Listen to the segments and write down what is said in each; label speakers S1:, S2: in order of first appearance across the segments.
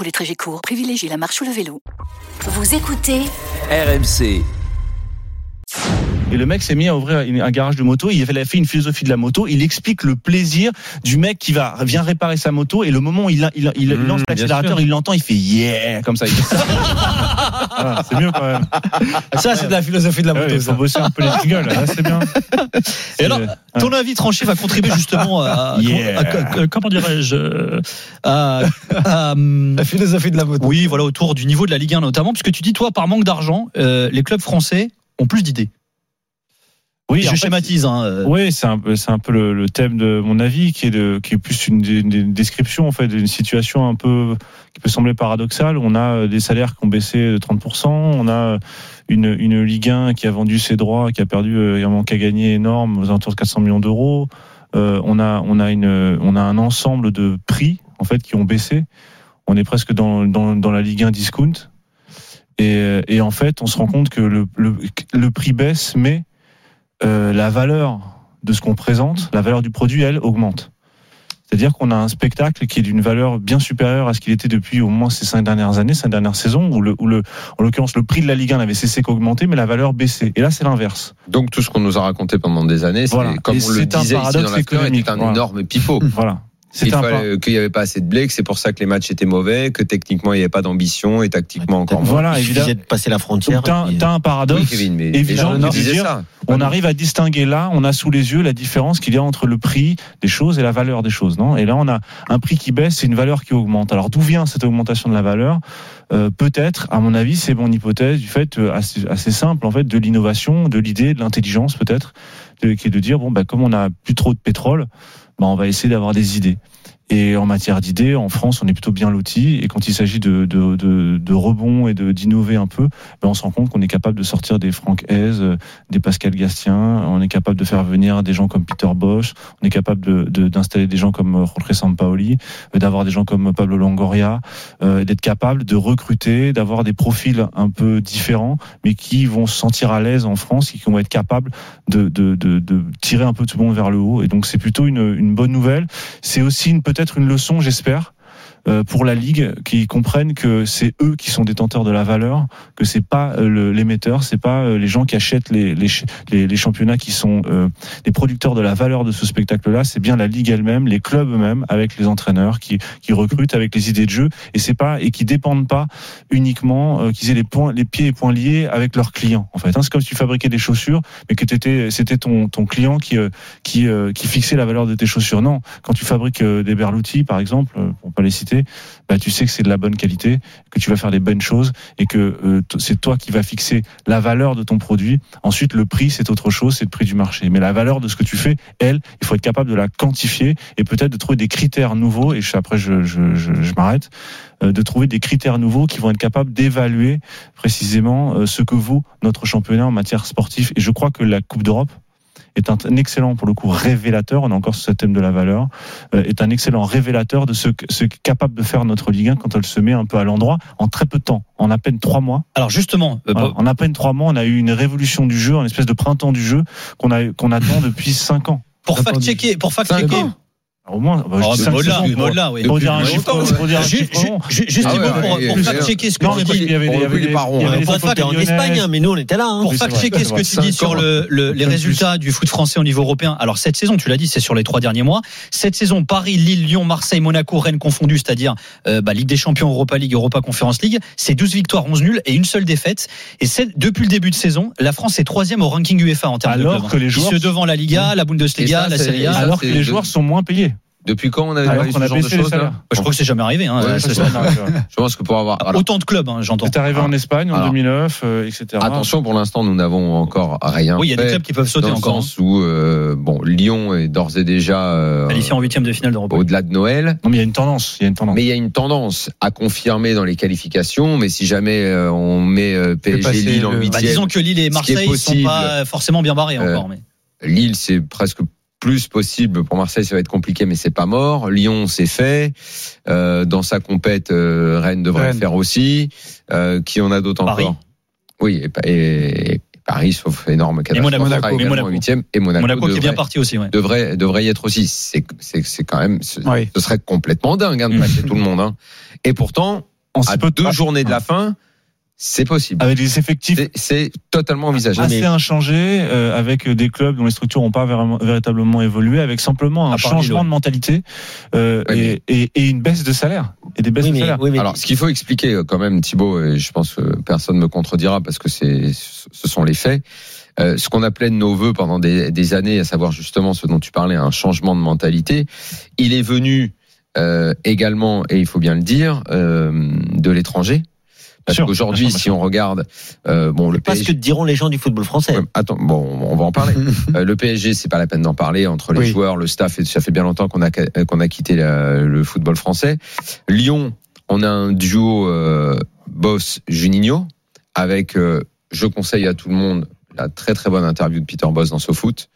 S1: Pour les trajets courts, privilégiez la marche ou le vélo.
S2: Vous écoutez
S3: RMC.
S4: Et le mec s'est mis à ouvrir un garage de moto. Il a fait une philosophie de la moto. Il explique le plaisir du mec qui va vient réparer sa moto. Et le moment où il, a- il,
S5: Mmh,
S4: lance l'accélérateur, il l'entend, il fait yeah comme ça. Il fait ça. Voilà, c'est mieux quand même.
S5: Ça, c'est de la philosophie de la
S4: Ouais,
S5: moto.
S4: il faut
S5: ça.
S4: bosser un peu les jingles. Là, c'est bien.
S6: Et alors, ton avis tranché va contribuer justement à,
S4: Yeah.
S6: à- à- comment dirais-je, à, à,
S5: La philosophie de la moto.
S6: oui, voilà, autour du niveau de la Ligue 1 notamment, puisque tu dis, toi, par manque d'argent, euh, les clubs français ont plus d'idées.
S4: Oui,
S6: Je
S4: fait,
S6: schématise. Hein, euh.
S4: Oui, c'est un peu, c'est un peu le, le thème de mon avis, qui est de, qui est plus une, description en fait d'une situation un peu qui peut sembler paradoxale. On a des salaires qui ont baissé de 30%, on a une, une Ligue 1 qui a vendu ses droits, qui a perdu euh, un manque à gagner énorme, aux alentours de 400 millions d'euros. Euh, on a, on a une, on a un ensemble de prix en fait qui ont baissé. On est presque dans, dans, dans la Ligue 1 discount. Et, et en fait, on se rend compte que le, le, le prix baisse, mais euh, la valeur de ce qu'on présente, la valeur du produit, elle, augmente. C'est-à-dire qu'on a un spectacle qui est d'une valeur bien supérieure à ce qu'il était depuis au moins ces cinq dernières années, cinq dernières saisons, où, le, où le, en l'occurrence le prix de la Ligue 1 n'avait cessé qu'augmenter, mais la valeur baissait. Et là, c'est l'inverse.
S7: Donc tout ce qu'on nous a raconté pendant des années, c'est
S4: Voilà.
S7: comme
S4: Et
S7: on le
S4: c'est un
S7: disait ici dans un
S4: Voilà.
S7: énorme pipeau.
S4: Voilà.
S7: Qu'il n'y avait pas assez de blé, que c'est pour ça que les matchs étaient mauvais, que techniquement il n'y avait pas d'ambition et tactiquement encore moins.
S4: Voilà,
S8: Il
S4: évidemment.
S8: de passer la frontière.
S4: T'as,
S8: puis,
S4: un
S7: Oui,
S4: paradoxe.
S7: Kevin, mais
S4: évident
S7: les
S4: de
S7: gens disaient
S4: dire-
S7: ça.
S4: on arrive à distinguer là, on a sous les yeux la différence qu'il y a entre le prix des choses et la valeur des choses, non? Et là, on a un prix qui baisse et une valeur qui augmente. Alors, d'où vient cette augmentation de la valeur? Euh, Peut-être, à mon avis, c'est mon hypothèse du fait euh, assez, assez simple, en fait, de l'innovation, de l'idée, de l'intelligence, peut-être, qui est de dire bon, bah, comme on a plus trop de pétrole, bah, on va essayer d'avoir des idées. Et en matière d'idées, en France, on est plutôt bien loti. Et quand il s'agit de, de, de, de rebond et d'innover un peu, ben on se rend compte qu'on est capable de sortir des Franck Hez, euh, des Pascal Gastien. On est capable de faire venir des gens comme Peter Bosch. On est capable d'installer des gens comme euh, Jorge Sampaoli, euh, d'avoir des gens comme Pablo Longoria, euh, d'être capable de recruter, d'avoir des profils un peu différents, mais qui vont se sentir à l'aise en France et qui vont être capables de tirer un peu tout le monde vers le haut. Et donc c'est plutôt une, une bonne nouvelle. C'est aussi une, peut-être une leçon, j'espère, pour la ligue, qui comprennent que c'est eux qui sont détenteurs de la valeur, que c'est pas euh, l'émetteur, c'est pas euh, les gens qui achètent les, les, les, championnats qui sont euh, les producteurs de la valeur de ce spectacle-là. C'est bien la ligue elle-même, les clubs eux-mêmes, avec les entraîneurs qui, qui recrutent, avec les idées de jeu, et c'est pas et qui dépendent pas uniquement euh, qu'ils aient les pieds et poings liés avec leurs clients. En fait, hein, c'est comme si tu fabriquais des chaussures, mais que t'étais, c'était ton ton client qui euh, qui euh, qui fixait la valeur de tes chaussures. Non, quand tu fabriques euh, des Berluti, par exemple, euh, pour pas les citer, bah, tu sais que c'est de la bonne qualité, que tu vas faire des bonnes choses et que euh, c'est toi qui vas fixer la valeur de ton produit. Ensuite, le prix, c'est autre chose, c'est le prix du marché. Mais la valeur de ce que tu fais, elle, il faut être capable de la quantifier et peut-être de trouver des critères nouveaux. Et après, je m'arrête. euh, de trouver des critères nouveaux qui vont être capables d'évaluer précisément euh, ce que vaut notre championnat en matière sportive. Et je crois que la Coupe d'Europe est un, un excellent, pour le coup, révélateur, on est encore sur ce thème de la valeur, euh, est un excellent révélateur de ce, que- ce qu'est capable de faire notre Ligue 1 quand elle se met un peu à l'endroit en très peu de temps, en à peine trois mois.
S6: Alors justement, euh,
S4: Voilà, en à peine trois mois, on a eu une révolution du jeu, une espèce de printemps du jeu qu'on a qu'on attend depuis cinq ans.
S6: pour fact-checker, pour fact-checker.
S4: Au moins, bah,
S6: Oh, mais
S4: pour-
S6: oui.
S4: pour dire un chiffre, pour dire un chiffre
S6: Juste
S7: Ah ouais,
S6: pour,
S7: ouais,
S6: fact-checker ce que
S4: Non,
S6: tu dis.
S4: il y avait il y avait des
S8: faire en. Espagne, hein, mais nous on était là. hein.
S6: Pour fact-checker ce que tu dis sur le, le- les résultats du foot français au niveau européen. Alors cette saison, tu l'as dit, c'est sur les trois derniers mois. Cette saison, Paris, Lille, Lyon, Marseille, Monaco, Rennes confondus, c'est-à-dire euh, bah, Ligue des Champions, Europa League, Europa Conference League. C'est 12 victoires, 11 nuls et une seule défaite. Et c'est depuis le début de saison, la France est troisième au ranking UEFA en termes
S4: Alors
S6: de clubs.
S4: que les joueurs-
S6: se devant la Liga, la Bundesliga, la Serie A.
S4: Alors que les joueurs sont moins payés.
S7: Depuis quand on a
S4: Alors
S7: ce
S4: a baissé les salaires.
S6: Je crois que c'est jamais arrivé. Hein,
S7: Ouais,
S6: ça,
S7: c'est
S6: ça-
S7: Je pense que pour avoir voilà.
S6: Autant de clubs, hein, j'entends.
S4: C'est arrivé en Espagne en
S7: Alors.
S4: 2009, euh, etc.
S7: Attention, pour l'instant, nous n'avons encore rien
S6: Oui, il y a des clubs qui peuvent sauter
S7: dans le
S6: encore. hein.
S7: sens où euh, bon, Lyon est d'ores et déjà euh,
S6: Qualifié en huitième de finale d'Europe.
S7: au-delà de Noël.
S4: Non, mais il y a une tendance. Il y a une tendance.
S7: Mais il y a une tendance à confirmer dans les qualifications. Mais si jamais euh, on met euh, PSG Lille en
S5: le-
S6: Bah,
S7: huitième,
S6: disons que Lille et Marseille sont
S7: possible.
S6: pas forcément bien barrés
S7: Euh,
S6: encore. Mais...
S7: Lille c'est presque plus possible pour Marseille, ça va être compliqué, mais c'est pas mort. Lyon, c'est fait. Euh, dans sa compète, euh, Rennes devrait
S5: Rennes.
S7: le faire aussi. Euh, qui en a d'autres
S6: Paris.
S7: encore? Oui, et, Pa- et- et Paris, sauf énorme catastrophe,
S6: Monaco.
S7: également
S6: Monaco.
S7: en huitième. Et Monaco,
S6: Monaco qui est bien parti aussi. Ouais.
S7: devrait, devrait y être aussi. C'est c'est- c'est quand même, ce,
S5: Oui.
S7: ce serait complètement dingue hein, de passer tout le monde. Hein. Et pourtant,
S4: En si
S7: à
S4: peu de
S7: deux journées de la fin, c'est possible.
S4: avec des effectifs
S7: C'est- totalement envisageable.
S4: assez inchangés, euh, avec des clubs dont les structures n'ont pas véritablement évolué, avec simplement un changement de mentalité euh, et, et- et une baisse de salaire. Et des baisses
S9: Oui,
S4: de salaire.
S9: oui, mais
S7: Alors, ce qu'il faut expliquer euh, quand même, Thibaut, et je pense que personne ne me contredira parce que c'est, ce sont les faits. Euh, ce qu'on appelait de nos voeux pendant des, des années, à savoir justement ce dont tu parlais, un changement de mentalité, il est venu euh, également, et il faut bien le dire, euh, de l'étranger. Parce qu'aujourd'hui, si on regarde, euh, bon, le
S9: pas ce
S7: PSG,
S9: que diront les gens du football français.
S7: Ouais, attends, bon, on va en parler. Euh, le PSG, c'est pas la peine d'en parler entre les
S5: Oui.
S7: joueurs, le staff. Et ça fait bien longtemps qu'on a qu'on a quitté la- le football français. Lyon, on a un duo euh, Boss Juninho avec. euh, je conseille à tout le monde la très très bonne interview de Peter Boss dans SoFoot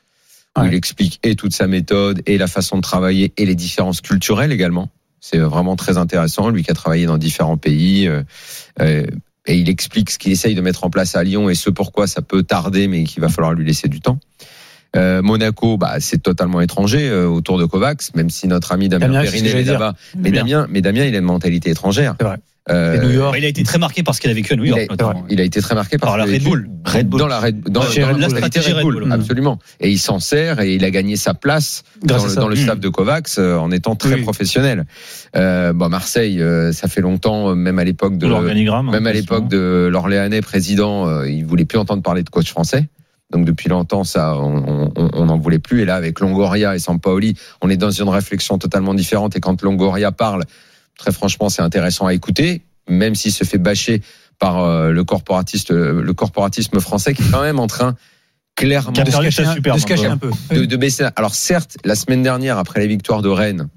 S7: où
S5: Ouais.
S7: il explique et toute sa méthode et la façon de travailler et les différences culturelles également. C'est vraiment très intéressant. Lui qui a travaillé dans différents pays. euh, euh, et il explique ce qu'il essaye de mettre en place à Lyon et ce pourquoi ça peut tarder, mais qu'il va falloir lui laisser du temps. Euh, Monaco, bah, c'est totalement étranger euh, autour de Kovacs, même si notre ami Damien,
S5: Damien,
S7: est là-bas. Mais. Damien, mais Damien, il a une mentalité étrangère.
S5: C'est vrai.
S7: Euh,
S5: Et New York.
S6: Bah, il a été très marqué par ce qu'il a vécu à New
S7: il,
S6: York,
S7: a,
S6: notamment.
S7: il a été très marqué par
S6: Par la
S7: a
S6: Red Bull.
S9: Red Bull.
S7: dans la Red, dans, dans la
S6: stratégie
S7: Red
S6: Red
S7: Bull, absolument. Et il s'en sert et il a gagné sa place
S5: Grâce
S7: dans, le-
S5: ça.
S7: dans le
S6: Mm.
S7: staff de Kovacs euh, en étant très
S5: Oui.
S7: professionnel. Euh, bon, Marseille, euh, ça fait longtemps, euh, même à l'époque de
S4: l'organigramme.
S7: même à
S4: hein,
S7: l'époque de l'Orléanais président, euh, il voulait plus entendre parler de coach français. Donc depuis longtemps, ça, on n'en voulait plus. Et là, avec Longoria et Sampaoli, on est dans une réflexion totalement différente. Et quand Longoria parle, très franchement, c'est intéressant à écouter, même s'il se fait bâcher par euh, le corporatiste, le corporatisme français, qui est quand même en train clairement
S5: De se cacher
S4: sa
S5: un-
S4: superbe,
S5: de se cacher
S4: un
S5: un peu.
S7: de, de baisser. Alors certes, la semaine dernière, après la victoire de Rennes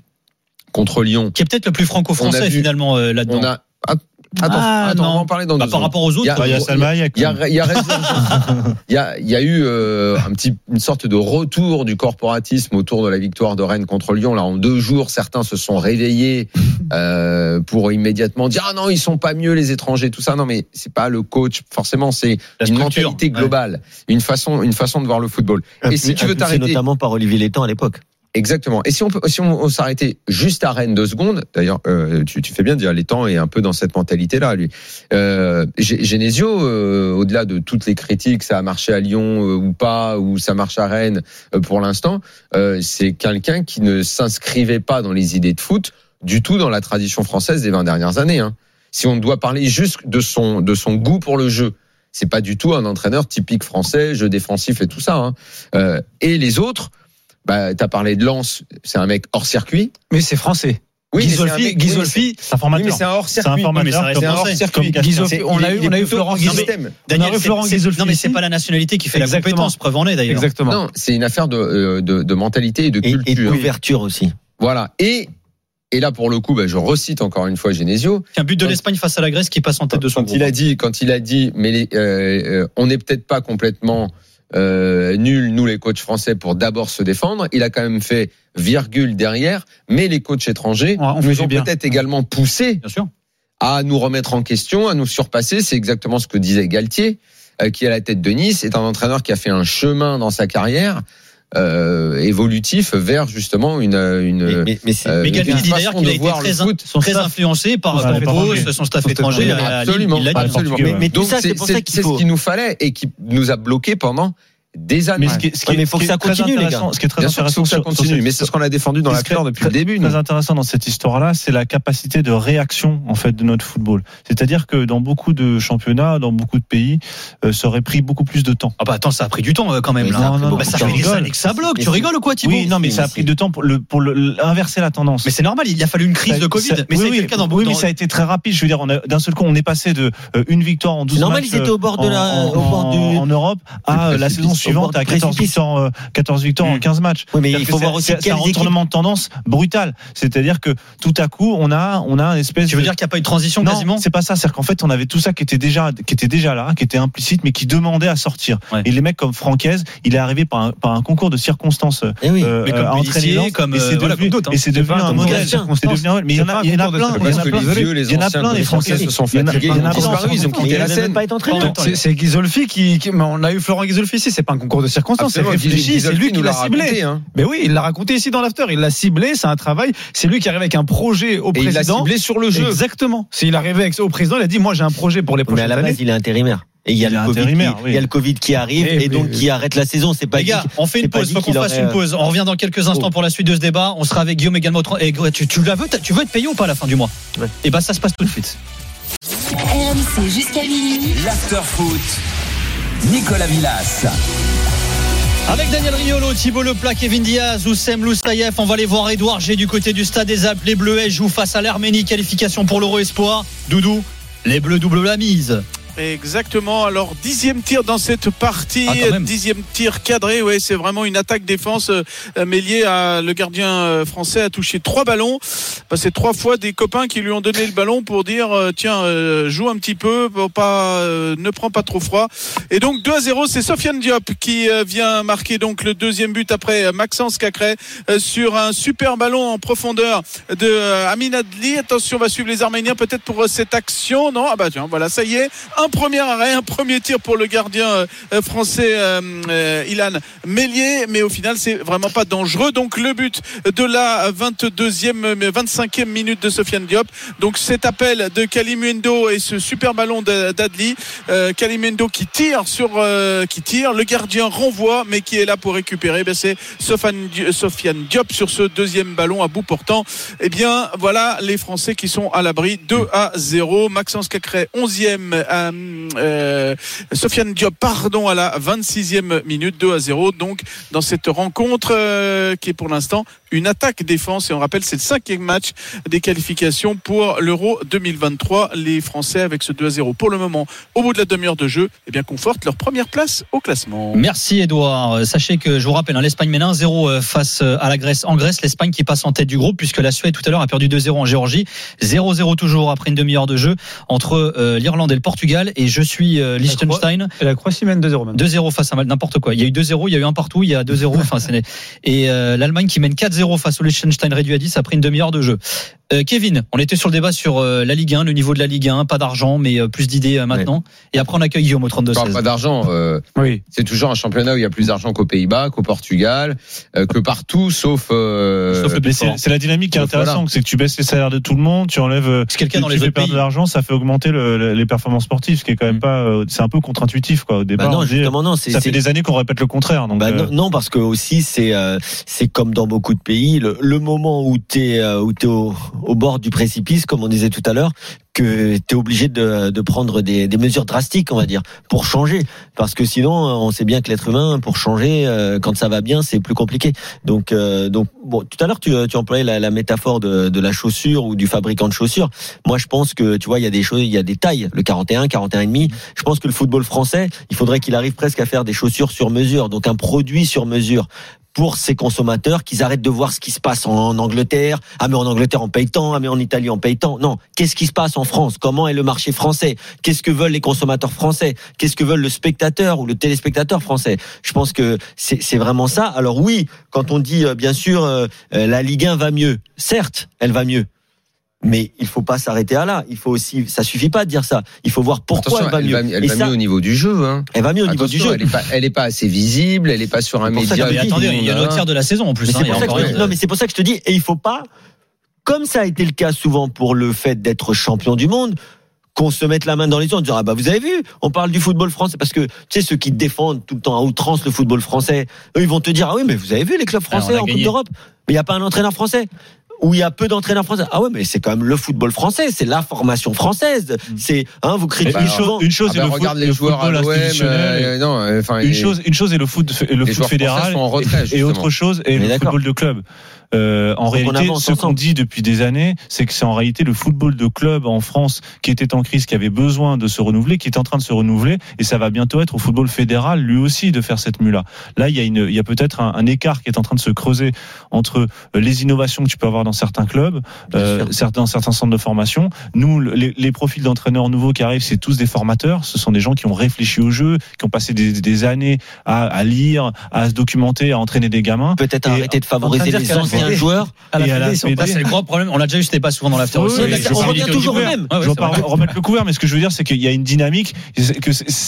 S7: contre Lyon,
S6: Qui est peut-être le plus franco-français finalement euh, là-dedans.
S7: on a Att- Attends,
S6: Ah,
S7: attends, on va en parler dans
S6: Bah,
S7: deux
S6: par
S7: secondes.
S6: rapport aux autres,
S7: Il y a-
S4: Il y a Salma.
S7: Il y a, il y a raison. il y a, il y a eu euh, un petit, une sorte de retour du corporatisme autour de la victoire de Rennes contre Lyon. Là, en deux jours, certains se sont réveillés euh, pour immédiatement dire ah non, ils sont pas mieux les étrangers, tout ça. Non, mais c'est pas le coach. Forcément, c'est une mentalité globale, une façon, une façon de voir le football. Et si tu veux t'arrêter,
S9: notamment par Olivier Létang à l'époque.
S7: Exactement. Et si on si on, s'arrêtait juste à Rennes deux secondes, d'ailleurs, euh, tu, fais bien de dire, les temps est un peu dans cette mentalité-là, lui. Euh, Genesio, euh, au-delà de toutes les critiques, ça a marché à Lyon euh, ou pas, ou ça marche à Rennes pour l'instant, c'est quelqu'un qui ne s'inscrivait pas dans les idées de foot du tout dans la tradition française des 20 dernières années. Hein. Si on doit parler juste de son, de son goût pour le jeu, c'est pas du tout un entraîneur typique français, jeu défensif et tout ça. Hein. Et les autres, bah, t'as parlé de Lens, c'est un mec hors circuit.
S5: Mais c'est français.
S7: Oui, c'est un mec-
S5: Ghisolfi,
S4: C'est un
S7: oui,
S4: formateur.
S7: mais c'est un hors circuit. C'est un hors circuit.
S5: On a eu, on a eu Florent.
S6: Daniel,
S5: On a eu Florent
S6: Non, mais c'est pas la nationalité qui fait
S5: Exactement.
S6: la compétence, preuve en est d'ailleurs.
S5: Exactement.
S7: Non, c'est une affaire de, euh, de, de mentalité et de
S9: Et, et
S7: culture.
S9: d'ouverture aussi.
S7: Voilà. Et, et là, pour le coup, bah, je recite encore une fois Genesio.
S6: Un but de l'Espagne face à la Grèce qui passe en tête de son
S7: Quand
S6: groupe.
S7: il a dit, quand il a dit, mais les, euh, euh, on n'est peut-être pas complètement euh, nuls, nous les coachs français, pour d'abord se défendre. Il a quand même fait virgule derrière, mais les coachs étrangers
S5: on
S7: nous ont
S5: bien.
S7: peut-être également poussé
S6: Bien sûr.
S7: à nous remettre en question, à nous surpasser. C'est exactement ce que disait Galtier, euh, qui est à la tête de Nice, est un entraîneur qui a fait un chemin dans sa carrière euh, évolutif vers justement une, une
S9: Mais, mais- mais c'est-
S7: euh,
S6: Mais Galtier dit d'ailleurs qu'il a été très,
S7: foot.
S6: très influencé par
S4: Son étranger.
S6: son staff
S5: Son staff
S6: étranger.
S7: absolument,
S6: dit.
S7: absolument.
S9: Mais tout
S7: Donc
S9: ça,
S7: c'est
S9: c'est pour
S7: c'est-
S9: ça qu'il
S7: c'est ce qu'il nous fallait et qui nous a bloqué pendant des années.
S4: Mais ce qui est, ce qui
S9: Ouais,
S4: est-
S9: mais faut
S4: ce qui
S9: que ça
S4: est
S9: continue, les gars.
S4: Ce qui est très
S7: Bien sûr
S4: intéressant
S7: que ça
S4: sur- sur
S7: continue, mais c'est ce qu'on a défendu dans la
S4: ce qui est
S7: depuis le
S4: très-
S7: début. nous.
S4: Très intéressant dans cette histoire-là, c'est la capacité de réaction en fait de notre football. C'est-à-dire que dans beaucoup de championnats, dans beaucoup de pays, euh, ça aurait pris beaucoup plus de temps.
S6: Ah bah attends, ça a pris du temps euh, quand même.
S9: Mais
S6: là.
S9: ça a pris
S6: Bah,
S9: beaucoup
S6: ça fait des années que ça bloque. Tu rigoles ou quoi, Thibaut
S4: Oui, non, mais ça a pris de temps pour, le, pour le, inverser la tendance.
S6: Mais c'est normal, il a fallu une crise de Covid. mais
S4: oui,
S6: c'est
S4: oui,
S6: quelqu'un dans
S4: oui,
S6: dans-
S4: mais ça a été très rapide. Je veux dire, d'un seul coup, on est passé de euh, une victoire en 12
S9: C'est normal,
S4: matchs,
S9: ils étaient au bord de la-
S4: en,
S9: au bord du-
S4: en Europe à euh, la saison
S9: au
S4: suivante à 14
S9: précipice.
S4: victoires, euh, 14 victoires en
S6: Mm.
S4: 15 matchs.
S9: Oui, mais il faut voir aussi
S4: c'est un retournement de tendance brutal. C'est-à-dire que tout à coup, on a, on a un espèce
S6: Tu veux
S4: de-
S6: dire qu'il n'y a pas eu de transition
S4: non,
S6: quasiment
S4: c'est pas ça. C'est qu'en fait, on avait tout ça qui était déjà, qui était déjà là, qui était implicite, mais qui demandait à sortir.
S6: Ouais.
S4: Et les mecs comme Francaise, il est arrivé par un, par un concours de circonstances.
S9: Eh oui.
S4: euh,
S6: Mais comme
S4: à entraîner
S6: Pellissier,
S4: Lens,
S6: comme,
S4: et
S6: euh,
S4: c'est
S6: voilà,
S4: devenu,
S6: comme hein.
S4: et c'est devenu
S5: pas
S4: un modèle. C'est devenu un- mais il y en a, il y en a plein, il y en a plein.
S7: les Français se sont
S4: Il y en a-
S7: fatigués,
S4: il y en a
S7: ils ont
S4: plein.
S7: ils ont quitté
S9: Il
S7: la scène.
S5: C'est c'est Ghisolfi qui, on a eu Florent Ghisolfi ici, c'est pas un concours de circonstances, c'est réfléchi, lui qui l'a
S7: l'a
S5: ciblé.
S7: raconté, hein.
S5: Mais oui, il l'a raconté ici dans l'after, il l'a ciblé, c'est un travail, c'est lui qui arrive avec un projet au
S7: Et il l'a
S5: président.
S7: ciblé sur le jeu.
S5: Exactement. C'est il arrivait avec, au président, il a dit moi j'ai un projet pour les
S9: Mais à
S5: prochaines
S9: la
S5: années.
S9: base, il est intérimaire. Et il y a le Covid, qui,
S4: oui.
S9: il y a le Covid qui arrive
S5: Eh,
S9: et donc qui arrête la saison. C'est pas
S6: Les gars, on fait une pause. Faut qu'on fasse
S9: aurait-
S6: une pause. On revient dans quelques instants
S9: Oh.
S6: pour la suite de ce débat. On sera avec Guillaume également. Et tu, tu la veux, tu veux être payé ou pas à la fin du mois
S9: Ouais.
S6: Et bah ça se passe tout de suite.
S2: RMC jusqu'à minuit.
S3: L'afterfoot. Nicolas Villas.
S6: Avec Daniel Riolo, Thibaut Leplat, Kevin Diaz, Oussem Loussaïef, on va aller voir Edouard G du côté du stade des Alpes. Les Bleuets jouent face à l'Arménie. Qualification pour l'Euro Espoir. Doudou, les Bleus double la mise.
S8: Exactement. Alors dixième tir dans cette partie,
S6: Ah,
S8: dixième tir cadré. Ouais, c'est vraiment une attaque défense. Euh, Mélier à le gardien euh, français a touché trois ballons. Bah, c'est trois fois des copains qui lui ont donné le ballon pour dire euh, tiens euh, joue un petit peu, pas euh, ne prends pas trop froid. Et donc 2 à 0, c'est Sofiane Diop qui euh, vient marquer donc le deuxième but après Maxence Cacré sur un super ballon en profondeur de Amin Adli. Attention, on va suivre les Arméniens peut-être pour cette action. Non, ah bah tiens, voilà, ça y est, un premier arrêt, un premier tir pour le gardien euh, euh, français euh, Ilan Mélier, mais au final c'est vraiment pas dangereux. Donc le but de la 22e, euh, 25e minute de Sofiane Diop. Donc cet appel de Kalimundo et ce super ballon d'Adli, euh, qui tire sur, qui tire, le gardien renvoie, mais qui est là pour récupérer. Ben, c'est Sofiane, Di- Sofiane Diop sur ce deuxième ballon à bout portant. Eh bien, voilà les Français qui sont à l'abri 2 à 0. Maxence Cacré, 11e. euh, euh, Sofiane Diop, pardon, à la 26e minute, 2 à 0. Donc, dans cette rencontre euh, qui est pour l'instant une attaque-défense. Et on rappelle, c'est le cinquième match des qualifications pour l'Euro 2023. Les Français, avec ce 2 à 0 pour le moment, au bout de la demi-heure de jeu, eh bien, confortent leur première place au classement.
S6: Merci Edouard. Euh, Sachez que je vous rappelle, hein, l'Espagne mène 1-0 euh, face euh, à la Grèce. En Grèce, l'Espagne qui passe en tête du groupe puisque la Suède tout à l'heure a perdu 2-0 en Géorgie. 0-0 toujours après une demi-heure de jeu entre euh, l'Irlande et le Portugal. Et je suis euh, Liechtenstein.
S5: Et la Croatie mène 2-0 même.
S6: 2-0 face à Mal- n'importe quoi. Il y a eu 2-0, il y a eu un partout, il y a 2-0. Enfin, c'est et euh, l'Allemagne qui mène 4-0 face au Liechtenstein réduit à 10 après une demi-heure de jeu. Euh, Kevin, on était sur le débat sur euh, la Ligue 1, le niveau de la Ligue 1, pas d'argent, mais euh, plus d'idées euh, maintenant. Et après, on accueille Guillaume au 32
S7: Enfin,
S6: 16.
S7: pas d'argent. euh,
S5: Oui.
S7: c'est toujours un championnat où il y a plus d'argent qu'aux Pays-Bas, qu'au Portugal, euh, que partout, sauf. euh,
S6: Sauf
S4: c'est c'est la dynamique qui est
S7: voilà.
S4: intéressante, c'est que tu baisses les salaires de tout le monde, tu enlèves,
S6: Est-ce quelqu'un
S4: tu
S6: dans les autres
S4: perdre
S6: pays
S4: de l'argent, ça fait augmenter le- le- les performances sportives, ce qui est quand même pas, euh, c'est un peu contre-intuitif quoi. Au
S9: Bah
S4: départ,
S9: non,
S4: on dit,
S9: justement, non. c'est-
S4: ça
S9: c'est-
S4: fait des années qu'on répète le contraire. Donc,
S9: Bah
S4: euh,
S9: non, non, parce que aussi c'est euh, c'est comme dans beaucoup de pays, le, le moment où t'es euh, où t'es au, au bord du précipice, comme on disait tout à l'heure, que t'es obligé de, de prendre des, des mesures drastiques, on va dire, pour changer, parce que sinon on sait bien que l'être humain pour changer, euh, quand ça va bien, c'est plus compliqué. Donc euh, donc bon, tout à l'heure tu, tu employais la, la métaphore de, de la chaussure ou du fabricant de chaussures. Moi je pense que tu vois il y a des choses, il y a des tailles, le 41, 41 et demi. Je pense que le football français, il faudrait qu'il arrive presque à faire des chaussures sur mesure, donc un produit sur mesure pour ces consommateurs qu'ils arrêtent de voir ce qui se passe en Angleterre. Ah mais en Angleterre on paye tant, ah mais en Italie on paye tant. Non, qu'est-ce qui se passe en France? Comment est le marché français? Qu'est-ce que veulent les consommateurs français? Qu'est-ce que veulent le spectateur ou le téléspectateur français? Je pense que c'est vraiment ça. Alors oui, quand on dit euh, bien sûr euh, euh, la Ligue 1 va mieux, certes, elle va mieux. Mais il faut pas s'arrêter à là. Il faut aussi, ça suffit pas de dire ça. Il faut voir pourquoi
S7: Attention,
S9: elle va mieux.
S7: elle
S9: Et
S7: va
S9: ça,
S7: mieux au niveau du jeu. Hein.
S9: elle va mieux au niveau du jeu.
S7: Elle est pas, elle est pas assez visible. Elle est pas sur un
S9: ça
S7: média.
S9: que
S6: Mais attendez, il y a le tiers de la saison en plus.
S9: Mais
S6: hein,
S9: ça te- non, mais c'est pour ça que je te dis, et il faut pas, comme ça a été le cas souvent pour le fait d'être champion du monde, qu'on se mette la main dans les yeux en disant ah bah vous avez vu, on parle du football français parce que tu sais ceux qui défendent tout le temps à outrance le football français, eux ils vont te dire ah oui mais vous avez vu les clubs français
S6: Alors, on a
S9: en Coupe d'Europe, mais il y a pas un entraîneur français où il y a peu d'entraîneurs français. Ah ouais, mais c'est quand même le football français, c'est la formation française. C'est hein, vous critiquez
S4: Mais une chose,
S9: souvent.
S4: une chose
S7: Ah
S4: est
S7: bah,
S4: le, foot-
S7: les
S4: le
S7: joueurs à
S4: football
S7: l'OM.
S4: institutionnel.
S7: euh, non, enfin,
S4: une
S7: les-
S4: chose, une chose est le foot, le foot fédéral et
S7: justement.
S4: autre chose est
S9: est
S4: le football de club. Euh, en réalité, ce qu'on dit depuis des années, c'est que c'est en réalité le football de club en France qui était en crise, qui avait besoin de se renouveler, qui est en train de se renouveler, et ça va bientôt être au football fédéral lui aussi de faire cette mue-là. Là, il y a, une, il y a peut-être un, un écart qui est en train de se creuser entre euh, les innovations que tu peux avoir dans certains clubs, euh, certains, certains centres de formation. Nous, le- les, les profils d'entraîneurs nouveaux qui arrivent, c'est tous des formateurs. Ce sont des gens qui ont réfléchi au jeu, qui ont passé des, des années à, à lire, à se documenter, à entraîner des gamins.
S9: Peut-être arrêter de favoriser les
S6: qu'à À la
S4: Et à la
S6: sont
S4: Fédé.
S6: pas- c'est le gros problème. On l'a déjà eu, c'était pas souvent dans l'after aussi.
S4: on revient
S9: toujours au même.
S4: Je veux
S6: c'est
S4: pas remettre le couvert, mais ce que je veux dire, c'est qu'il y a une dynamique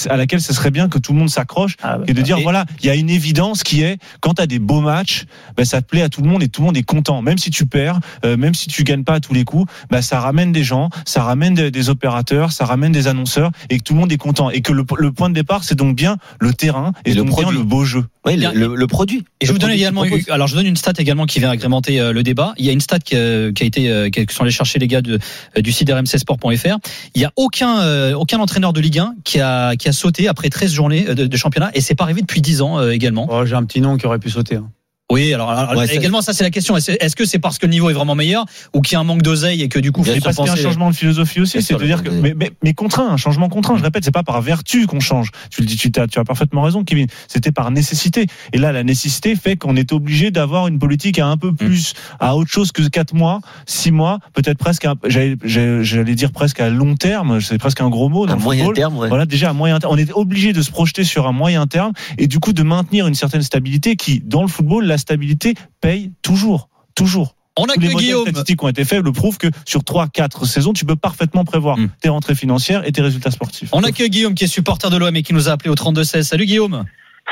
S4: à laquelle ce serait bien que tout le monde s'accroche
S5: Ah, bah,
S4: et de dire voilà, il y a une évidence qui est quand tu as des beaux matchs, ben, ça te plaît à tout le monde et tout le monde est content. Même si tu perds, euh, même si tu gagnes pas à tous les coups, ben, ça ramène des gens, ça ramène des, opérateurs, ça ramène des annonceurs et que tout le monde est content. Et que le, point de départ, c'est donc bien le terrain et,
S9: le
S4: donc bien
S9: produit.
S4: le beau jeu.
S9: Oui, le, produit.
S6: Et je vous donne également,
S9: qu'il propose.
S6: alors je donne une stat également qui vient agrémenter euh, le débat. Il y a une stat qui, euh, a été, euh, qui sont allés chercher les gars du site rmcsport.fr. Il y a aucun, aucun entraîneur de Ligue 1 qui a, qui a sauté après 13 journées de, championnat et c'est pas arrivé depuis 10 ans également.
S5: Oh, J'ai un petit nom qui aurait pu sauter. hein.
S6: Oui, alors, alors,
S9: Ouais,
S6: également ça c'est la question. Est-ce que c'est parce que le niveau est vraiment meilleur ou qu'il y a un manque d'oseille et que du coup
S4: Et parce qu'il y a un changement de philosophie aussi, c'est de dire que, mais, mais, mais contraint, un changement contraint. Je répète, c'est pas par vertu qu'on change. Tu le dis, tu as, tu as parfaitement raison, Kevin. C'était par nécessité. Et là, la nécessité fait qu'on est obligé d'avoir une politique à un peu plus, à autre chose que quatre mois, six mois, peut-être presque, à- j'allais dire presque à long terme. C'est presque un gros mot dans
S9: À
S4: le
S9: moyen
S4: football.
S9: terme, ouais.
S4: Voilà, déjà à moyen terme, on est obligé de se projeter sur un moyen terme et du coup de maintenir une certaine stabilité qui, dans le football, la stabilité paye toujours, toujours.
S6: On a
S4: Tous les
S6: Guillaume.
S4: statistiques qui ont été faits le prouvent que sur 3-4 saisons, tu peux parfaitement prévoir
S6: Mm.
S4: tes rentrées financières et tes résultats sportifs.
S6: On a que Guillaume qui est supporter de l'OM et qui nous a appelé au 32-16. Salut Guillaume.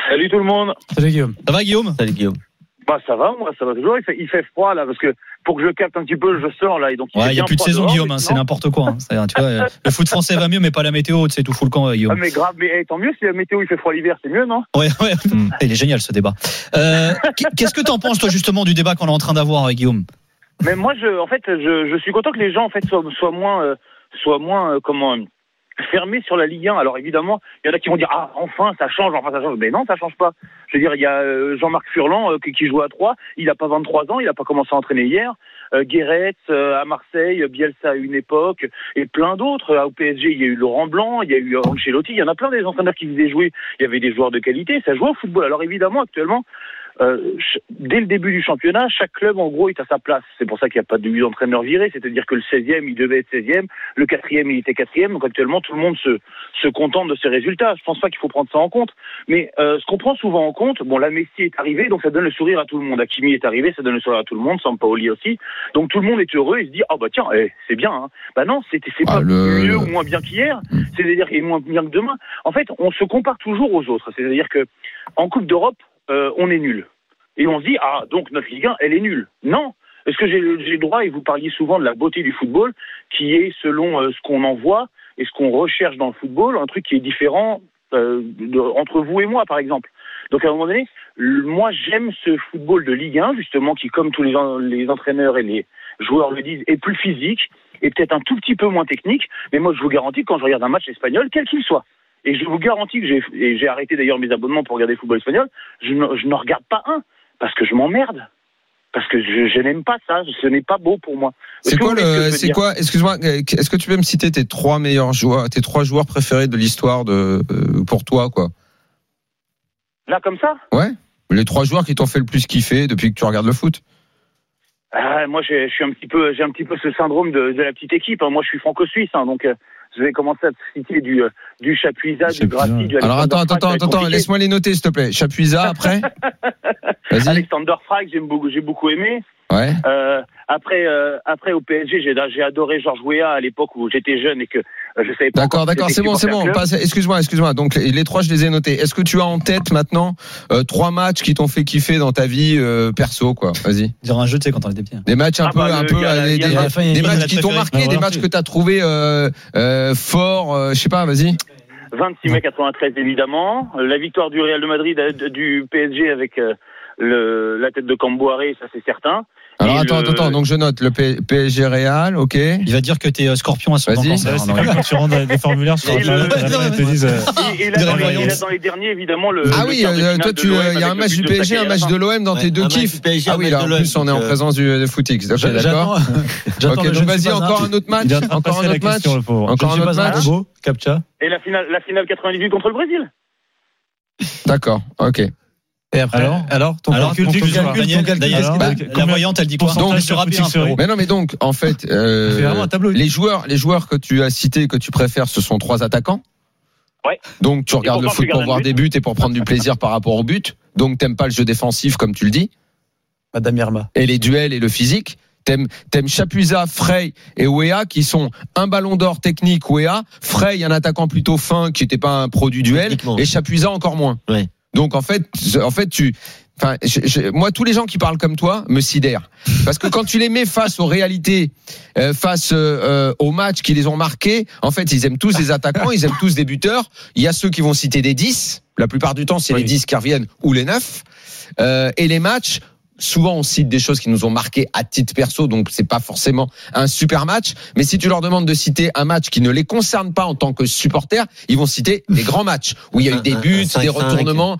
S10: Salut tout le monde.
S5: Salut Guillaume.
S6: Ça va Guillaume?
S9: Salut Guillaume.
S10: Bah ça va, moi ça va toujours. Il fait, il fait froid là parce que pour que je capte un petit peu, je sors là et donc.
S6: Ouais, il y a plus de saison
S10: dehors,
S6: Guillaume, hein, c'est n'importe quoi. hein. C'est-à-dire, tu vois, euh, le foot français va mieux mais pas la météo, c'est tout full camp euh,
S10: Ah,
S6: Guillaume.
S10: mais grave, mais eh, tant mieux si la météo il fait froid l'hiver, c'est mieux non?
S6: Ouais, ouais.
S4: Mm.
S6: Il est génial ce débat. Euh, Qu'est-ce que t'en penses toi justement du débat qu'on est en train d'avoir avec Guillaume?
S10: Mais moi, je, en fait, je, je suis content que les gens en fait soient, soient moins, euh, soient moins euh, comment fermés sur la Ligue 1. Alors évidemment, il y en a qui vont dire ah enfin ça change, enfin ça change. Mais non, ça change pas. Je veux dire, il y a euh, Jean-Marc Furlan euh, qui, joue à 3 Il a pas 23 ans, il a pas commencé à entraîner hier. Euh, Guéret à Marseille, Bielsa à une époque et plein d'autres. Au PSG, il y a eu Laurent Blanc, il y a eu Ancelotti. Il y en a plein des entraîneurs qui faisaient jouer. Il y avait des joueurs de qualité. Ça jouait au football. Alors évidemment, actuellement. Euh, dès le début du championnat, chaque club en gros est à sa place. C'est pour ça qu'il n'y a pas de huit entraîneurs virés, c'est-à-dire que le 16e il devait être 16e, le 4e il était 4e, donc actuellement tout le monde se, se contente de ces résultats. Je pense pas qu'il faut prendre ça en compte. Mais euh, ce qu'on prend souvent en compte, bon là Messi est arrivé, donc ça donne le sourire à tout le monde. Hakimi est arrivé, ça donne le sourire à tout le monde, Sampaoli aussi. Donc tout le monde est heureux et se dit ah bah tiens, eh, c'est bien. Hein. Bah non, c'est c'est
S7: Ah,
S10: pas
S7: le-
S10: mieux ou moins bien qu'hier, c'est-à-dire qu'il est moins bien que demain. En fait, on se compare toujours aux autres. C'est-à-dire que en Coupe d'Europe, euh, on est nul. Et on se dit, ah, donc notre Ligue 1, elle est nulle. Non. Est-ce que j'ai le droit, et vous parliez souvent de la beauté du football, qui est selon euh, ce qu'on en voit et ce qu'on recherche dans le football, un truc qui est différent euh, entre vous et moi, par exemple. Donc à un moment donné, moi j'aime ce football de Ligue 1, justement, qui, comme tous les, les entraîneurs et les joueurs le disent, est plus physique et peut-être un tout petit peu moins technique. Mais moi, je vous garantis, quand je regarde un match espagnol, quel qu'il soit, et je vous garantis que j'ai arrêté d'ailleurs mes abonnements pour regarder le football espagnol, je ne, je n'en regarde pas un parce que je m'emmerde. Parce que je, je n'aime pas ça, ce n'est pas beau pour moi.
S7: C'est quoi le, c'est quoi, excuse-moi, euh, est-ce que tu peux me citer tes trois meilleurs joueurs, tes trois joueurs préférés de l'histoire de, euh, pour toi, quoi?
S10: Là, comme ça?
S7: Ouais? Les trois joueurs qui t'ont fait le plus kiffer depuis que tu regardes le foot?
S10: Ah, moi, j'ai- je suis un petit peu, j'ai un petit peu ce syndrome de, de la petite équipe. hein. Moi, je suis franco-suisse, hein, donc je vais commencer à te citer du euh, du Chapuisat, du. Grassi, du
S7: Alors
S10: Alexander
S7: attends, attends, attends, laisse-moi les noter, s'il te plaît. Chapuisat après? Vas-y.
S10: Alexander Frey, j'aime beaucoup, j'ai beaucoup aimé.
S7: Ouais.
S10: Euh, après, euh, après au PSG, j'ai j'ai adoré Georges Weah à l'époque où j'étais jeune et que euh, pas.
S7: D'accord, d'accord, c'est bon, c'est bon. Excuse-moi, excuse-moi. Donc les trois, je les ai notés. Est-ce que tu as en tête maintenant euh, trois matchs qui t'ont fait kiffer dans ta vie euh, perso, quoi? Vas-y.
S6: Dire un jeu, tu sais, quand on était petit.
S7: Des matchs un
S10: ah,
S7: peu,
S10: bah,
S7: un peu, des, matchs qui t'ont marqué, des matchs que t'as trouvé euh, euh fort. Euh, je sais pas, vas-y.
S10: 26 mai 93 évidemment, la victoire du Real de Madrid du PSG avec le, la tête de Camboire, ça c'est certain.
S7: Alors attends,
S10: le...
S7: attends, donc je note le PSG Real, ok.
S6: Il va dire que t'es euh, scorpion à son
S7: Vas-y,
S4: c'est
S6: hein,
S4: quand tu rends des formulaires sur Internet, ils te
S10: dans les derniers, évidemment.
S7: Ah oui, euh, toi,
S10: euh,
S7: il y a un match du PSG, un match de l'OM dans tes deux kiffs. Ah oui, là, en plus, on est en présence du Footix. D'accord. Ok, vas-y, encore un autre match. Encore un autre match. Encore un autre match.
S5: Captcha.
S10: Et la finale 98 contre le Brésil.
S7: D'accord, ok.
S5: Et après,
S4: alors,
S5: alors, ton
S6: alors,
S5: calcul,
S6: ton, calcul, Daniel,
S5: alors,
S6: bah, la voyante, elle dit quoi donc,
S4: sur
S7: Mais non, mais donc, en fait, euh, les joueurs, les joueurs que tu as cités, que tu préfères, ce sont trois attaquants.
S10: Ouais.
S7: Donc, tu regardes le foot pour voir des buts et pour prendre du plaisir par rapport au but. Donc, t'aimes pas le jeu défensif, comme tu le dis.
S5: Madame Irma.
S7: Et les duels et le physique. T'aimes, t'aimes Chapuisa, Frey et Wea qui sont un ballon d'or technique Wea, Frey un attaquant plutôt fin qui n'était pas un produit duel et Chapuisa encore moins.
S9: Ouais.
S7: Donc en fait, en fait tu Enfin, je, je, moi, tous les gens qui parlent comme toi me sidèrent. Parce que quand tu les mets face aux réalités, euh, face euh, euh aux matchs qui les ont marqués, en fait, ils aiment tous des attaquants, ils aiment tous des buteurs. Il y a ceux qui vont citer des 10. La plupart du temps, c'est les 10 qui reviennent ou les 9. Euh, et les matchs souvent on cite des choses qui nous ont marqué à titre perso, donc c'est pas forcément un super match. Mais si tu leur demandes de citer un match qui ne les concerne pas en tant que supporters, ils vont citer des grands matchs où il y a eu des buts,
S9: un, un, un
S7: des retournements.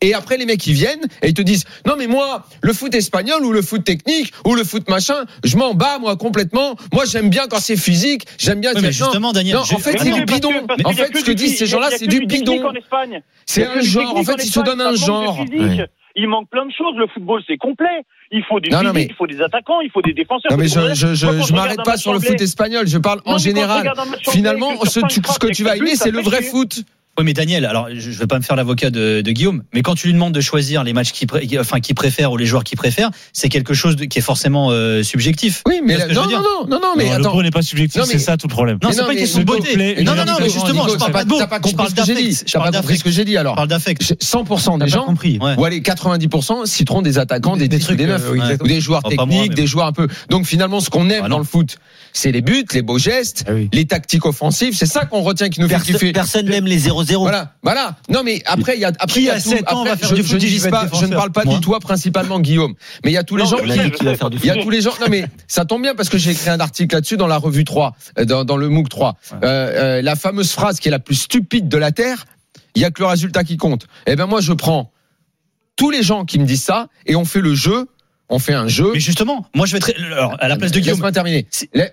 S7: Et après les mecs ils viennent et ils te disent non mais moi le foot espagnol ou le foot technique ou le foot machin, je m'en bats moi complètement. Moi j'aime bien quand c'est physique, j'aime bien.
S6: Oui, mais justement Daniel,
S7: non, en fait c'est du bidon.
S10: Que,
S7: en fait ce que disent ces gens-là c'est du bidon. C'est un genre. En fait ils se donnent un genre.
S10: Il manque plein de choses. Le football, c'est complet. Il faut des il faut des attaquants, il faut des défenseurs.
S7: Non, mais je, je, je, je m'arrête pas sur le foot espagnol. Je parle en général. Finalement, ce, que tu vas aimer, c'est le vrai foot.
S6: Oui, mais Daniel, alors je ne veux pas me faire l'avocat de, de, Guillaume, mais quand tu lui demandes de choisir les matchs qu'il qui, enfin, qui préfère ou les joueurs qu'il préfère, c'est quelque chose de, qui est forcément euh, subjectif.
S7: Oui, mais
S6: la,
S7: non, non, non, non, non, mais attends.
S4: Le n'est pas subjectif, c'est ça tout le problème.
S6: Non, c'est pas une question de beauté. Non, non, non, mais justement, je parle pas de beau.
S7: T'as pas compris ce que j'ai dit. T'as pas.
S6: Parle d'affect.
S7: 100% des gens, ou allez, 90% citeront des attaquants, des
S5: trucs,
S7: des
S5: euh, neufs,
S7: ou des joueurs techniques, des joueurs un peu. Donc finalement, ce qu'on aime
S6: bah
S7: dans le foot, c'est les buts, les beaux gestes,
S5: ah
S7: les tactiques offensives. C'est ça qu'on retient qui nous fait kiffer.
S9: Personne n'aime les 0
S7: voilà, voilà. Non, mais après, il y a, après, y a,
S5: 7
S7: tout,
S5: ans va faire
S7: je,
S5: du foot je,
S7: je ne parle pas
S6: Moi.
S7: de toi, principalement, Guillaume. Mais il y a tous les gens. Il y a tous les gens. Non, mais ça tombe bien parce que j'ai écrit un article là-dessus dans la revue 3, euh, dans, dans le MOOC 3. Euh, euh, la fameuse phrase qui est la plus stupide de la Terre. Il y a que le résultat qui compte. Eh ben moi je prends tous les gens qui me disent ça et on fait le jeu on fait un jeu.
S6: Mais justement, moi je vais très. Alors, à la place de Guillaume.
S7: Laisse-moi terminer.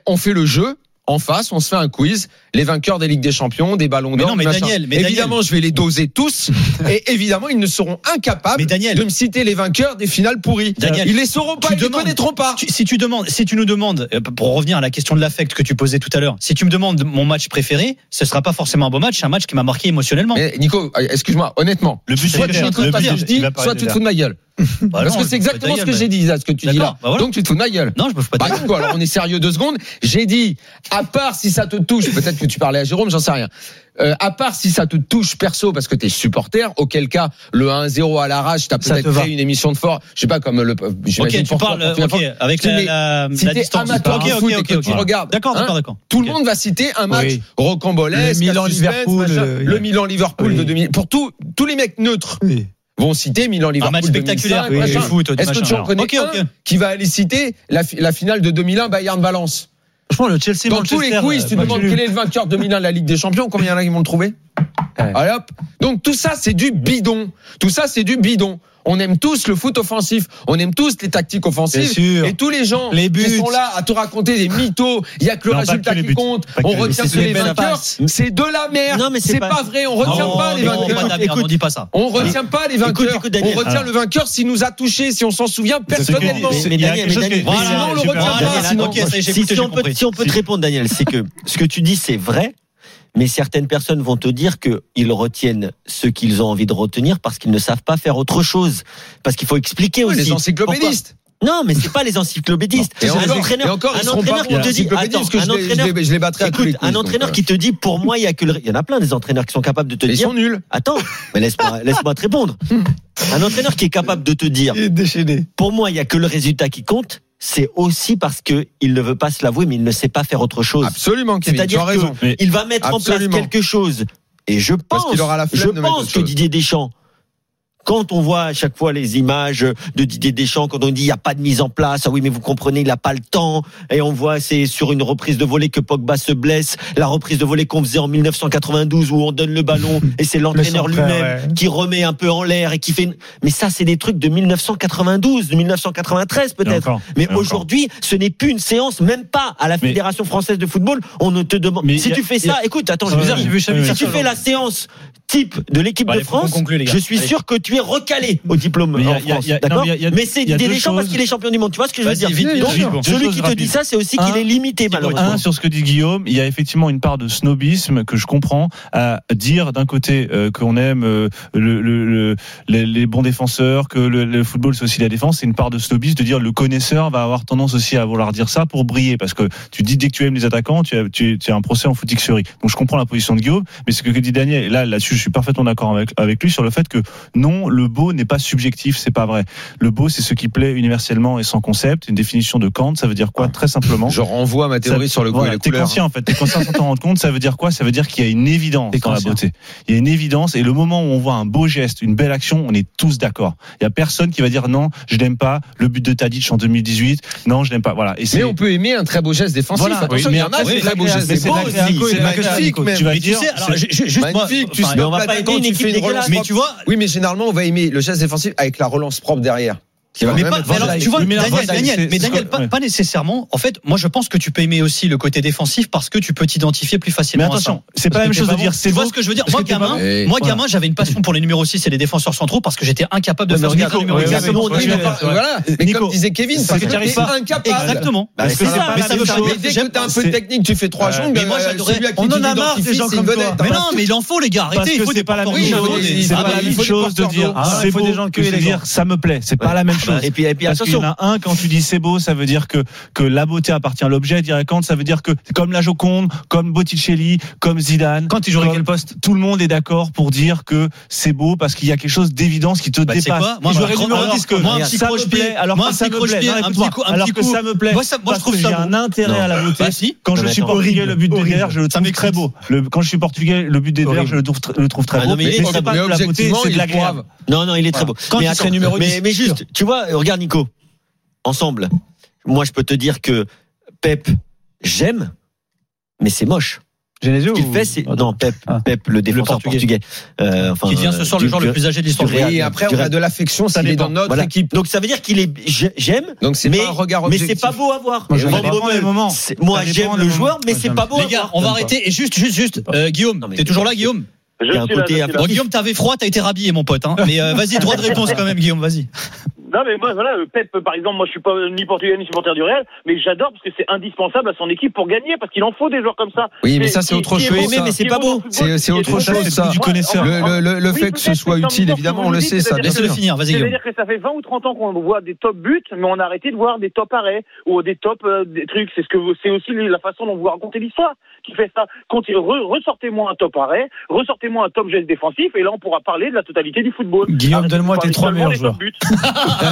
S7: On fait le jeu en face, on se fait un quiz, les vainqueurs des Ligues des Champions, des Ballons d'Or.
S6: Non, mais Daniel,
S7: évidemment, je vais les doser tous, et évidemment, ils ne seront incapables de me citer les vainqueurs des finales pourries.
S6: Daniel,
S7: ils les sauront pas, ils
S6: ne
S7: connaîtront pas.
S6: Si tu demandes, si tu nous demandes, euh, pour revenir à la question de l'affect que tu posais tout à l'heure, si tu me demandes mon match préféré, ce sera pas forcément un beau match, un match qui m'a marqué émotionnellement.
S7: Nico, euh, excuse-moi, honnêtement,
S4: le but
S7: soit tu te fous de ma gueule,
S6: Bah
S7: parce que c'est exactement ce que j'ai dit, Isa, ce que tu dis là.
S6: Bah
S7: Donc tu te fous de ma gueule.
S6: Non, je me fous pas de
S7: bah. Quoi, alors on est sérieux deux secondes. J'ai dit, à part si ça te touche, peut-être que tu parlais à Jérôme, j'en sais rien. Euh, à part si ça te touche perso parce que t'es supporter, auquel cas le 1-0 à l'arrache, t'as peut-être fait une émission de fort, je sais pas comme le.
S6: Ok, tu
S7: pour
S6: parles
S7: toi,
S6: avec la, la,
S7: si
S6: la distance.
S7: Amateur et que tu regardes,
S6: d'accord, d'accord,
S7: hein.
S6: d'accord.
S7: Tout le monde va citer un match
S5: oui.
S7: rocambolesque,
S5: le Milan Liverpool,
S7: le,
S5: euh,
S7: Milan Liverpool de 2000. Pour tous tous les mecs neutres.
S5: Oui
S7: vont citer Milan Liverpool.
S6: Un match spectaculaire, oui,
S7: Est-ce que tu en connais
S6: okay, okay.
S7: Un qui va aller citer la, la finale de 2001 Bayern Valence?
S5: Franchement, le Chelsea
S7: Dans Manchester, tous les quiz, tu
S5: euh,
S7: demandes quel est le vainqueur 2001 de la Ligue des Champions, combien il y en a qui vont le trouver?
S5: Ouais.
S7: Allez hop. Donc tout ça, c'est du bidon. Tout ça, c'est du bidon on aime tous le foot offensif, on aime tous les tactiques offensives.
S5: Sûr.
S7: Et tous les gens
S5: les buts.
S7: qui sont là à te raconter des mythos, il y a que le résultat qui compte, on retient que les vainqueurs. C'est de la merde.
S9: Non, mais c'est pas...
S7: vrai, on retient pas les vainqueurs.
S6: Écoute, écoute, on dit pas ça.
S7: On retient pas les vainqueurs. On retient le vainqueur s'il nous a touchés, si on s'en souvient personnellement.
S9: Mais Daniel, si on peut te répondre Daniel, c'est que ce que tu dis c'est vrai, mais certaines personnes vont te dire qu'ils retiennent ce qu'ils ont envie de retenir parce qu'ils ne savent pas faire autre chose. Parce qu'il faut expliquer
S7: oui,
S9: aussi.
S7: Les encyclopédistes.
S9: Non, mais c'est pas les encyclopédistes.
S7: Et, encore, un entraîneur,
S9: un entraîneur qui te dit, attends, un entraîneur,
S7: je les, coups,
S9: un entraîneur
S7: euh.
S9: qui te dit, pour moi, il y a que le... il y en a plein des entraîneurs qui sont capables de te
S7: mais
S9: dire, ils
S7: sont nuls.
S9: Attends, mais laisse-moi, laisse-moi te répondre. Un entraîneur qui est capable de te dire,
S5: il est déchaîné.
S9: pour moi, il y a que le résultat qui compte c'est aussi parce que il ne veut pas se l'avouer, mais il ne sait pas faire autre chose.
S7: Absolument,
S9: C'est-à-dire qu'il va mettre en place quelque chose. Et je pense,
S7: aura la
S9: je pense que Didier Deschamps quand on voit à chaque fois les images de Didier Deschamps, quand on dit il n'y a pas de mise en place, ah oui mais vous comprenez, il n'a pas le temps, et on voit c'est sur une reprise de volée que Pogba se blesse, la reprise de volée qu'on faisait en 1992 où on donne le ballon et c'est l'entraîneur lui-même qui remet un peu en l'air et qui fait... Mais ça c'est des trucs de 1992, de 1993 peut-être. Mais aujourd'hui ce n'est plus une séance, même pas à la Fédération française de football, on ne te demande... Si tu fais ça, écoute, attends, je
S4: ouais, bizarre,
S9: si tu fais la séance type de l'équipe
S6: bah,
S9: de France,
S6: conclure,
S9: je suis
S6: Allez.
S9: sûr que tu es recalé au diplôme
S4: mais
S9: en France.
S4: A, mais,
S9: mais c'est Deschamps
S4: choses...
S9: parce qu'il est champion du monde. Tu vois ce que je veux dire
S6: vite,
S9: Donc,
S6: vite,
S9: celui qui te dit ça, c'est aussi qu'il est limité malheureusement.
S4: Un, sur ce que dit Guillaume, il y a effectivement une part de snobisme que je comprends à dire d'un côté euh, qu'on aime euh, le, le, le, les bons défenseurs, que le, football c'est aussi la défense. C'est une part de snobisme de dire le connaisseur va avoir tendance aussi à vouloir dire ça pour briller parce que tu dis dès que tu aimes les attaquants, tu as, tu, tu as un procès en footixerie. Donc je comprends la position de Guillaume, mais ce que dit Daniel, là là-dessus je suis parfaitement d'accord avec, lui sur le fait que non, le beau n'est pas subjectif, c'est pas vrai. Le beau, c'est ce qui plaît universellement et sans concept. Une définition de Kant, ça veut dire quoi Très simplement.
S7: Je renvoie ma théorie sur le goût
S4: voilà,
S7: et la
S4: couleur.
S7: T'es
S4: conscient en fait, t'es conscient sans t'en rendre compte. Ça veut dire quoi Ça veut dire qu'il y a une évidence dans la beauté. Il y a une évidence et le moment où on voit un beau geste, une belle action, on est tous d'accord. Il y a personne qui va dire non, je n'aime pas le but de Tadic en 2018. Non, je n'aime pas. Voilà.
S7: Mais on peut aimer un très beau geste défensif.
S4: Mais
S7: il y en a
S4: oui,
S7: très beau
S4: geste. C'est
S7: magnifique.
S4: Tu vas dire,
S7: magnifique
S9: mais une.
S6: Mais tu vois,
S7: oui, mais généralement, on va aimer le chasse défensif avec la relance propre derrière.
S6: Mais pas, mais alors, tu vois, Daniel, Daniel,
S4: Daniel,
S6: mais Daniel, pas,
S4: ouais.
S6: pas, nécessairement. En fait, moi, je pense que tu peux aimer aussi le côté défensif parce que tu peux t'identifier plus facilement. Mais
S4: attention, c'est pas la même chose de dire. C'est
S6: vois ce que je veux dire. Moi, gamin,
S7: eh,
S6: moi, gamin, j'avais une passion pour les numéros 6 et les défenseurs centraux parce que j'étais incapable de faire
S9: regarder
S6: le numéro
S4: 6.
S7: Voilà. Mais comme disait Kevin,
S4: c'est que
S7: t'arrives
S4: pas.
S6: Exactement. Mais
S7: dès que t'es un peu technique, tu fais trois jongles.
S6: Mais moi,
S7: euh,
S6: j'adorais.
S5: On en a marre des gens comme toi.
S6: Mais non, mais il en faut, les gars. Arrêtez. Il faut des
S4: pas la même chose de dire. C'est beau de dire ça me plaît. C'est pas la même
S9: bah, et puis, et puis.
S4: Il y en a un, quand tu dis c'est beau, ça veut dire que, que la beauté appartient à l'objet, dirait Kant, ça veut dire que, comme la Joconde, comme Botticelli, comme Zidane.
S5: Quand tu
S4: joues
S5: quel poste?
S4: Tout le monde est d'accord pour dire que c'est beau parce qu'il y a quelque chose d'évidence qui te
S6: bah,
S4: dépasse.
S6: Quoi? Moi, j'aurais
S4: numéro 10 que
S6: moi, un petit
S4: ça me plaît, alors
S6: moi,
S4: que ça me plaît.
S6: Un petit
S4: alors que ça me plaît.
S6: Moi, je trouve
S4: j'ai un intérêt à la beauté.
S6: Bah,
S4: quand je suis portugais, le but
S5: de
S4: Derrière, je le trouve très beau. Quand je suis portugais, le but de
S5: Derrière,
S4: je le trouve très
S9: ah,
S4: beau.
S9: Mais
S4: la beauté, c'est de
S7: la.
S9: Non, non, il est très beau. Mais juste, tu vois, euh, regarde Nico, ensemble, moi je peux te dire que Pep, j'aime, mais c'est moche.
S5: Genesio
S9: ce qu'il fait, c'est non Pep.
S5: Ah.
S9: Pep le défenseur le
S6: portugais,
S9: portugais. Euh,
S6: Qui vient ce soir le joueur le plus âgé de l'histoire.
S7: Et après, on a de l'affection,
S9: ça
S7: est dans notre équipe.
S9: Donc ça veut dire qu'il est, j'aime,
S7: Donc, c'est
S9: mais
S7: pas
S9: mais c'est pas beau à voir.
S5: Moi, j'aime
S9: le joueur, mais c'est pas beau.
S6: Les gars, on va arrêter. Juste, juste, juste, euh, Guillaume, t'es toujours là, Guillaume. Guillaume, t'avais froid, t'as été rhabillé, mon pote. Hein. Mais vas-y, droit de réponse quand même, Guillaume. Vas-y.
S10: Non, mais moi, voilà, euh, Pep, par exemple, moi, je suis pas ni portugais ni supporter du Real, mais j'adore parce que c'est indispensable à son équipe pour gagner, parce qu'il en faut des joueurs comme ça.
S7: Oui, mais ça, c'est autre chose.
S10: Beau,
S9: mais c'est pas beau.
S7: C'est autre chose, ça.
S4: Du connaisseur.
S7: Le, le, fait que ce soit utile, évidemment, on le sait, ça.
S6: Laisse-le finir, vas-y.
S10: C'est-à-dire que ça fait 20 ou 30 ans qu'on voit des top buts, mais on a arrêté de voir des top arrêts ou des top euh, trucs. C'est ce que c'est aussi la façon dont vous racontez l'histoire qui fait ça. Ressortez-moi un top arrêt, ressortez-moi un top geste défensif, et là, on pourra parler de la totalité du football.
S5: Guillaume, donne-moi tes trois meilleurs
S10: joueurs.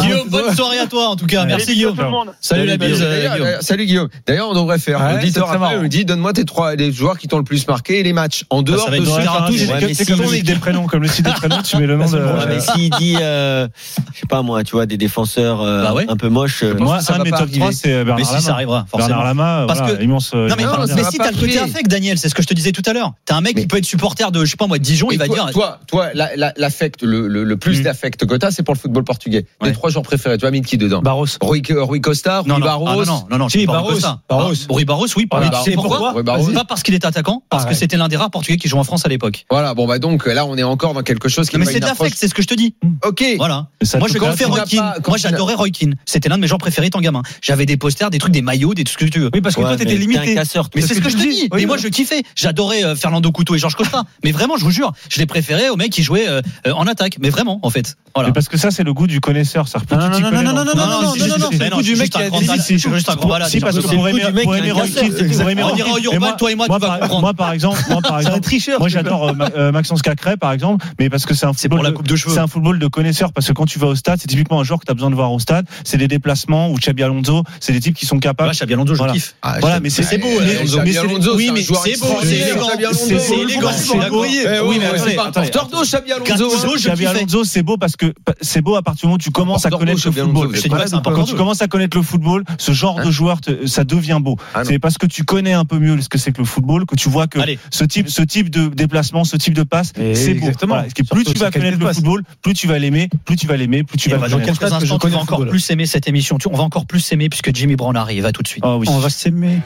S6: Guillaume, bonne soirée à toi en tout cas. Merci Guillaume. Salut la bise. Euh,
S7: Salut Guillaume. D'ailleurs, on devrait faire.
S5: Ouais,
S7: après, on dit donne-moi tes trois les joueurs qui t'ont le plus marqué et les matchs. En dehors de ce
S9: hein,
S4: C'est comme le des prénoms. Comme le site des prénoms, tu mets le nom de.
S9: Mais s'il dit, euh, je sais pas moi, tu vois, des défenseurs euh, un peu moches.
S4: Moi, un de mes top 3, c'est Bernard Lama.
S6: Mais si, ça arrivera.
S4: Bernard Lama, immense.
S6: Non, mais si t'as le côté affect, Daniel, c'est ce que je te disais tout à l'heure. T'as un mec qui peut être supporter de, je sais pas moi, Dijon, il va dire.
S7: Toi, toi, l'affect, le plus
S6: mm.
S7: d'affect que t'as, c'est pour le football portugais. Les trois joueurs préférés, tu vas mettre qui dedans
S5: Barros.
S7: Rui, euh, Rui Costa, Rui
S6: non, non.
S7: Barros.
S6: Ah, non, non, non,
S5: si, Barros. Barros.
S6: Ah, Rui Barros, oui.
S7: Voilà.
S6: Pourquoi, Pas parce qu'il est attaquant, parce que c'était l'un des rares portugais qui jouait en France à l'époque.
S7: Voilà, bon, bah donc là, on est encore dans quelque chose qui
S6: Mais c'est de c'est ce que je te dis. Mm.
S7: Ok.
S6: Voilà. Moi, je Roy Moi, j'adorais Roy Keane. C'était l'un de mes gens préférés tant gamin. J'avais des posters, des trucs, des maillots, des tout ce que tu veux.
S5: Oui, parce que toi, t'étais limité.
S6: Mais c'est ce que, je te dis. Mais moi, je kiffais. J'adorais euh, Fernando Couto et Georges Costa. mais vraiment, je vous jure, je les préférais aux mecs qui jouaient euh, en attaque. Mais vraiment, en fait.
S4: Parce que ça, c'est le goût du connaisseur. Plus
S5: Non, non, non, c'est le goût du mec qui a
S6: juste un grand.
S4: Si, parce que pour aimer, Rocky, pour aimer moi-
S6: toi et moi,
S4: moi,
S6: tu vas
S4: par-
S6: comprendre.
S4: Moi, par exemple, moi, par exemple,
S5: tricheur.
S4: moi, j'adore euh, euh, Maxence Cacré, par exemple, mais parce que c'est un football
S6: la
S4: de-
S6: coupe de cheveux.
S4: C'est un football de connaisseurs parce que quand tu vas au stade, c'est typiquement un joueur que tu as besoin de voir au stade. C'est des déplacements ou Xabi Alonso, c'est des types qui sont capables.
S6: Ouais, Xabi Alonso, je
S4: Voilà.
S6: kiffe.
S4: Voilà, mais c'est c'est beau.
S7: Xabi
S4: c'est-
S7: Alonso,
S4: oui,
S7: c'est un
S4: mais
S7: joueur
S6: c'est beau, c'est élégant.
S4: C'est
S6: élégant,
S7: C'est
S6: c'est
S7: pas-
S6: accoyer.
S7: Oui,
S4: Oui, mais
S7: mais
S4: attendez,
S7: c'est pas un
S4: attendez.
S7: porteur d'eau, Xabi Alonso.
S6: Gattuso, je
S4: Xabi
S6: kiffais.
S4: Alonso, c'est beau parce que c'est beau à partir du moment où tu commences à connaître le football.
S6: Je
S7: pas
S6: pas
S4: Quand tu commences à connaître le football, ce genre de joueur, te- ça devient beau.
S7: Ah
S4: c'est parce que tu connais un peu mieux ce que c'est que le football que tu vois que
S6: Allez.
S4: ce type, ce type de déplacement, ce type de passe, c'est beau. Voilà. Plus tu vas connaître le football, plus tu vas l'aimer, plus tu vas l'aimer, plus tu vas
S6: dans quelques instants, tu vas encore plus aimer cette émission. On va encore plus aimer puisque Jimmy Brown arrive. À tout de suite.
S4: Ah.
S5: On va s'aimer.